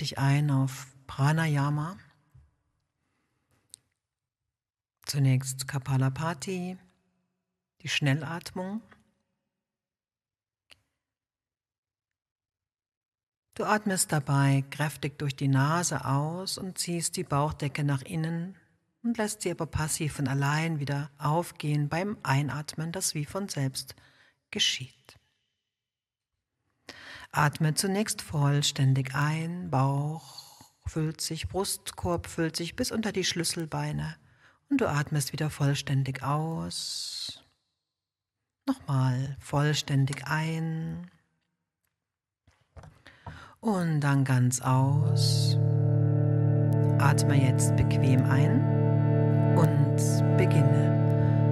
dich ein auf Pranayama. Zunächst Kapalapati, die Schnellatmung. Du atmest dabei kräftig durch die Nase aus und ziehst die Bauchdecke nach innen und lässt sie aber passiv und allein wieder aufgehen beim Einatmen, das wie von selbst geschieht. Atme zunächst vollständig ein, Bauch füllt sich, Brustkorb füllt sich bis unter die Schlüsselbeine und du atmest wieder vollständig aus. Nochmal vollständig ein und dann ganz aus. Atme jetzt bequem ein und beginne.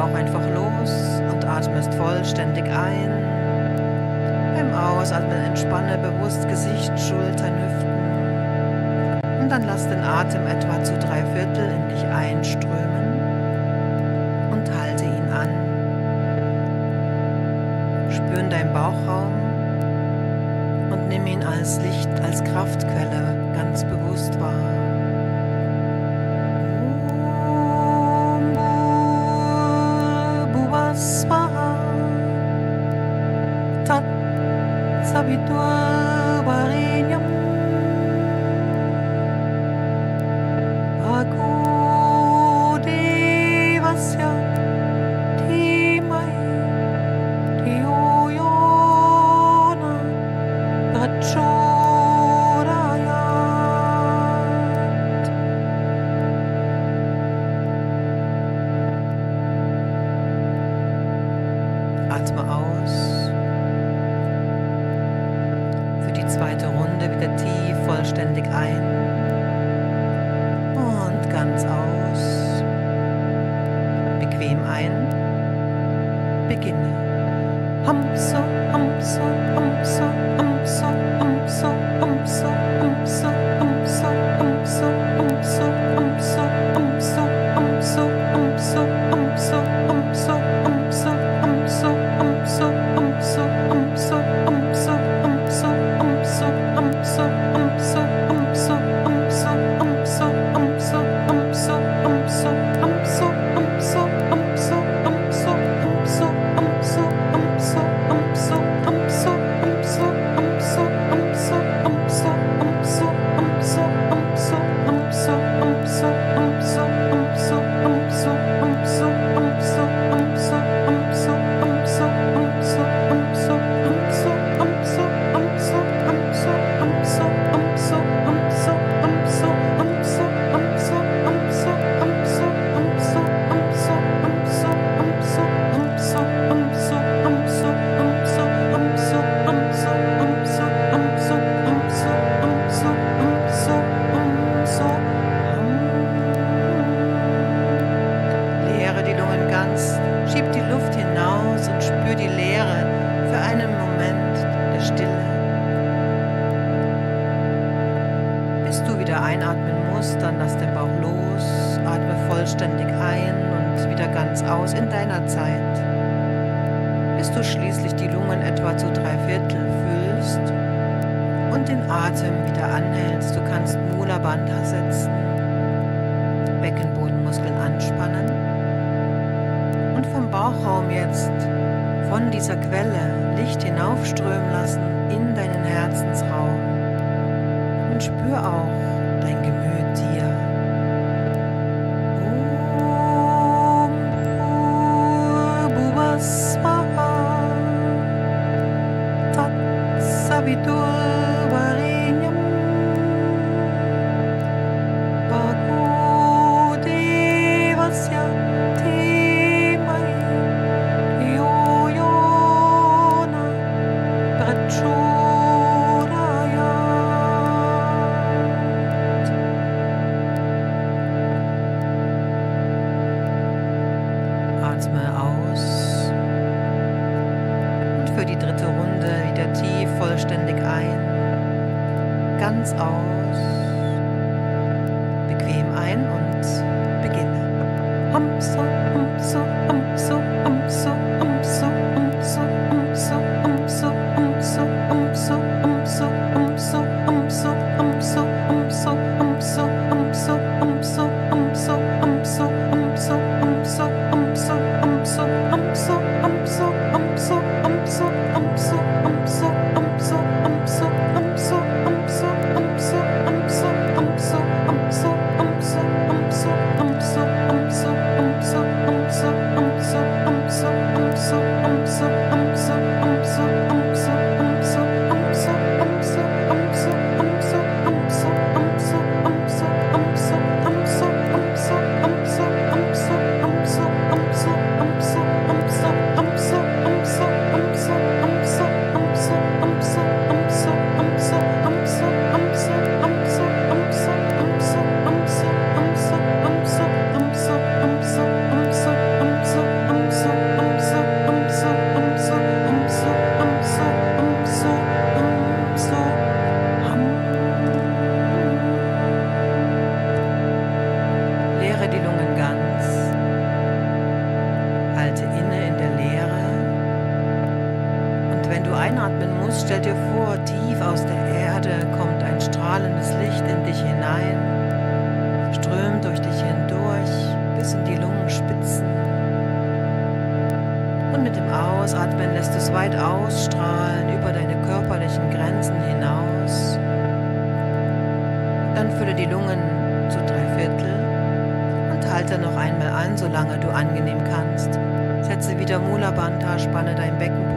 Bauch einfach los und atmest vollständig ein. Beim Ausatmen entspanne bewusst Gesicht, Schultern, Hüften. Und dann lass den Atem etwa zu drei Viertel in dich einströmen und halte ihn an. Spüren dein Bauchraum und nimm ihn als Licht, als Kraftquelle. Bauchraum jetzt von dieser Quelle Licht hinaufströmen lassen in deinen Herzensraum und spür auch dein Gemüt. So Ausatmen lässt es weit ausstrahlen über deine körperlichen Grenzen hinaus. Dann fülle die Lungen zu drei Viertel und halte noch einmal an, solange du angenehm kannst. Setze wieder Mula Bandha, spanne dein Becken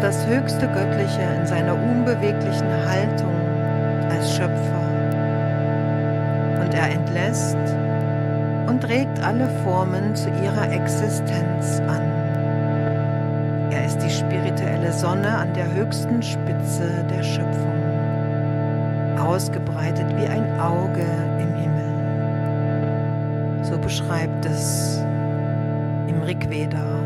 das höchste Göttliche in seiner unbeweglichen Haltung als Schöpfer und er entlässt und regt alle Formen zu ihrer Existenz an. Er ist die spirituelle Sonne an der höchsten Spitze der Schöpfung, ausgebreitet wie ein Auge im Himmel. So beschreibt es im Rigveda.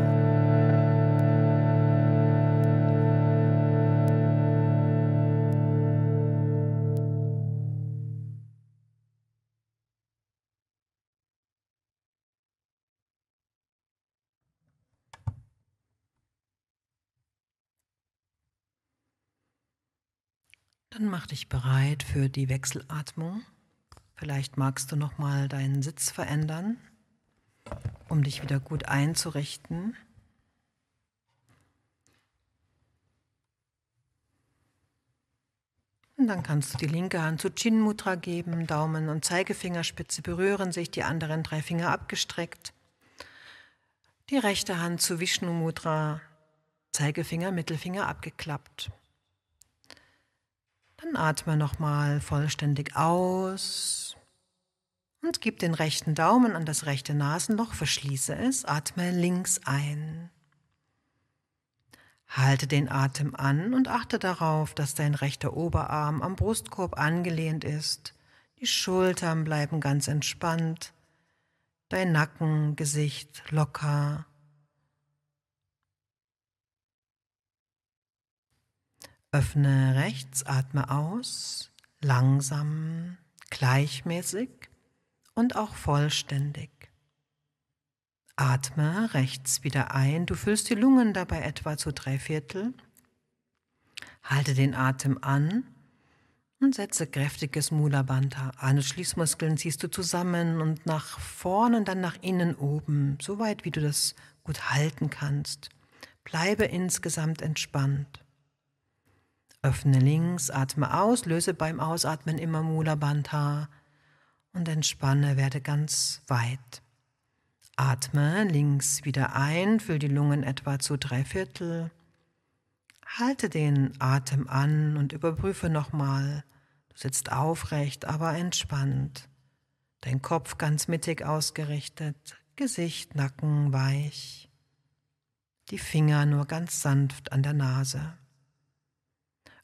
Dann mach dich bereit für die Wechselatmung. Vielleicht magst du noch mal deinen Sitz verändern, um dich wieder gut einzurichten. Und dann kannst du die linke Hand zu Chin Mudra geben, Daumen und Zeigefingerspitze berühren sich, die anderen drei Finger abgestreckt. Die rechte Hand zu Vishnu Mudra, Zeigefinger, Mittelfinger abgeklappt. Atme nochmal vollständig aus und gib den rechten Daumen an das rechte Nasenloch, verschließe es, atme links ein. Halte den Atem an und achte darauf, dass dein rechter Oberarm am Brustkorb angelehnt ist. Die Schultern bleiben ganz entspannt, dein Nacken, Gesicht locker Öffne rechts, atme aus, langsam, gleichmäßig und auch vollständig. Atme rechts wieder ein. Du füllst die Lungen dabei etwa zu drei Viertel. Halte den Atem an und setze kräftiges Mula Bandha Schließmuskeln ziehst du zusammen und nach vorne und dann nach innen oben, so weit wie du das gut halten kannst. Bleibe insgesamt entspannt. Öffne links, atme aus, löse beim Ausatmen immer Mula Bandha und entspanne, werde ganz weit. Atme links wieder ein, füll die Lungen etwa zu drei Viertel. Halte den Atem an und überprüfe nochmal. Du sitzt aufrecht, aber entspannt. Dein Kopf ganz mittig ausgerichtet, Gesicht, Nacken weich. Die Finger nur ganz sanft an der Nase.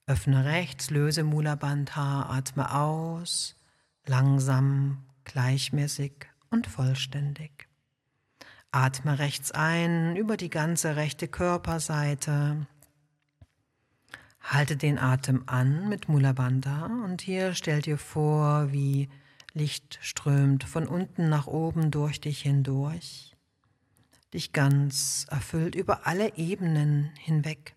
Öffne rechts, löse Mula Bandha, atme aus, langsam, gleichmäßig und vollständig. Atme rechts ein über die ganze rechte Körperseite. Halte den Atem an mit Mula Bandha und hier stell dir vor, wie Licht strömt von unten nach oben durch dich hindurch, dich ganz erfüllt über alle Ebenen hinweg.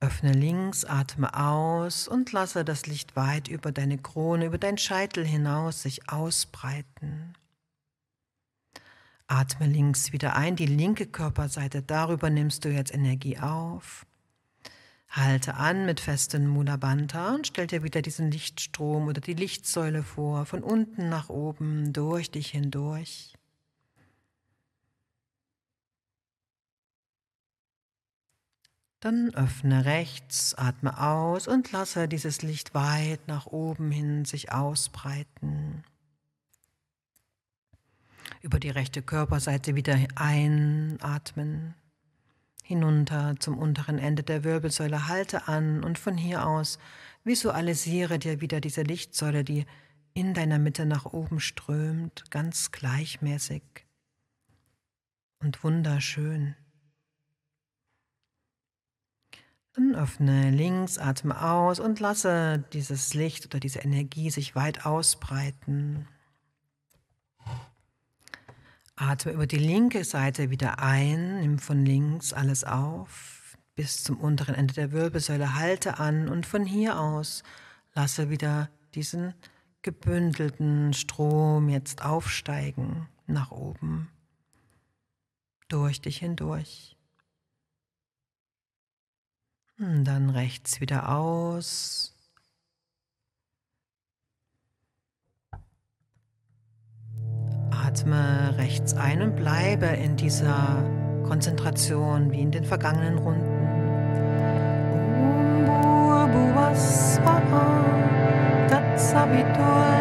Öffne links, atme aus und lasse das Licht weit über deine Krone, über deinen Scheitel hinaus sich ausbreiten. Atme links wieder ein, die linke Körperseite, darüber nimmst du jetzt Energie auf. Halte an mit festen Mula Bandha und stell dir wieder diesen Lichtstrom oder die Lichtsäule vor, von unten nach oben, durch dich hindurch. Dann öffne rechts, atme aus und lasse dieses Licht weit nach oben hin sich ausbreiten. Über die rechte Körperseite wieder einatmen, hinunter zum unteren Ende der Wirbelsäule, halte an und von hier aus visualisiere dir wieder diese Lichtsäule, die in deiner Mitte nach oben strömt, ganz gleichmäßig und wunderschön. Dann öffne links, atme aus und lasse dieses Licht oder diese Energie sich weit ausbreiten. Atme über die linke Seite wieder ein, nimm von links alles auf bis zum unteren Ende der Wirbelsäule, halte an und von hier aus lasse wieder diesen gebündelten Strom jetzt aufsteigen nach oben, durch dich hindurch. Hm, dann rechts wieder aus. Atme rechts ein und bleibe in dieser Konzentration wie in den vergangenen Runden. aus.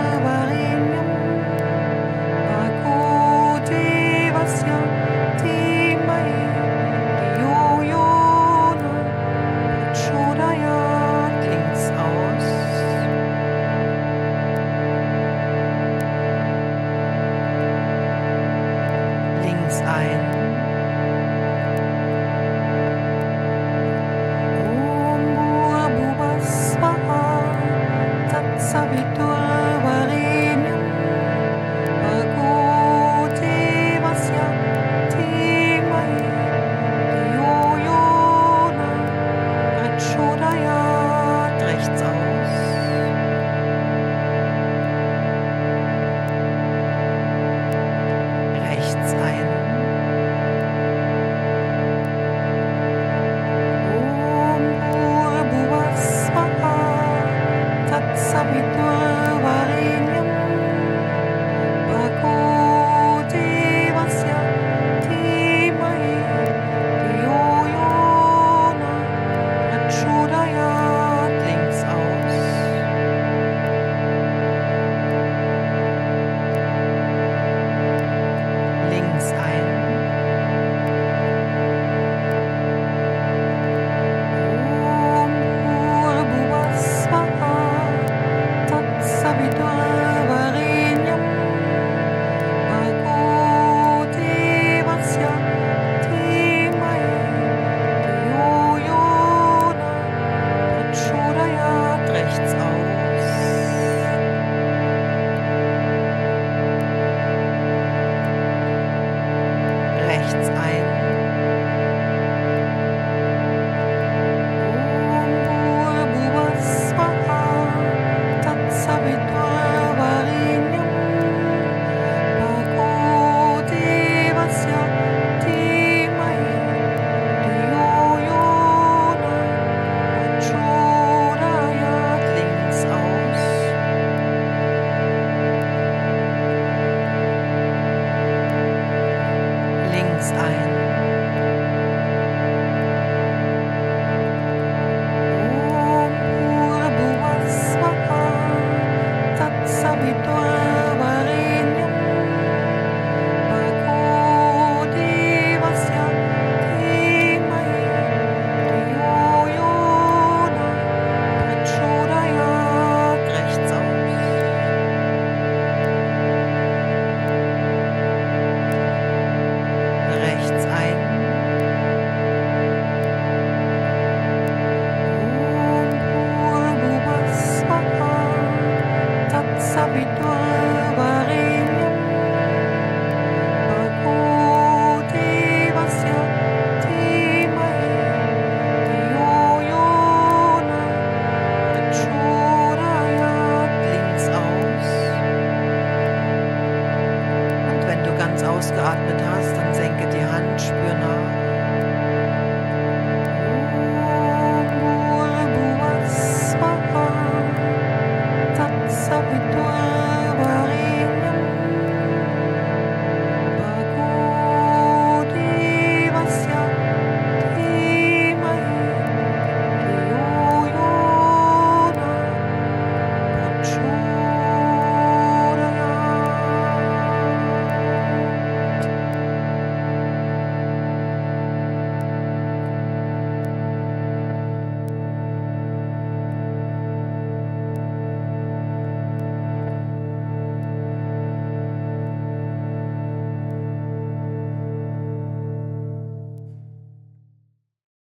Ein.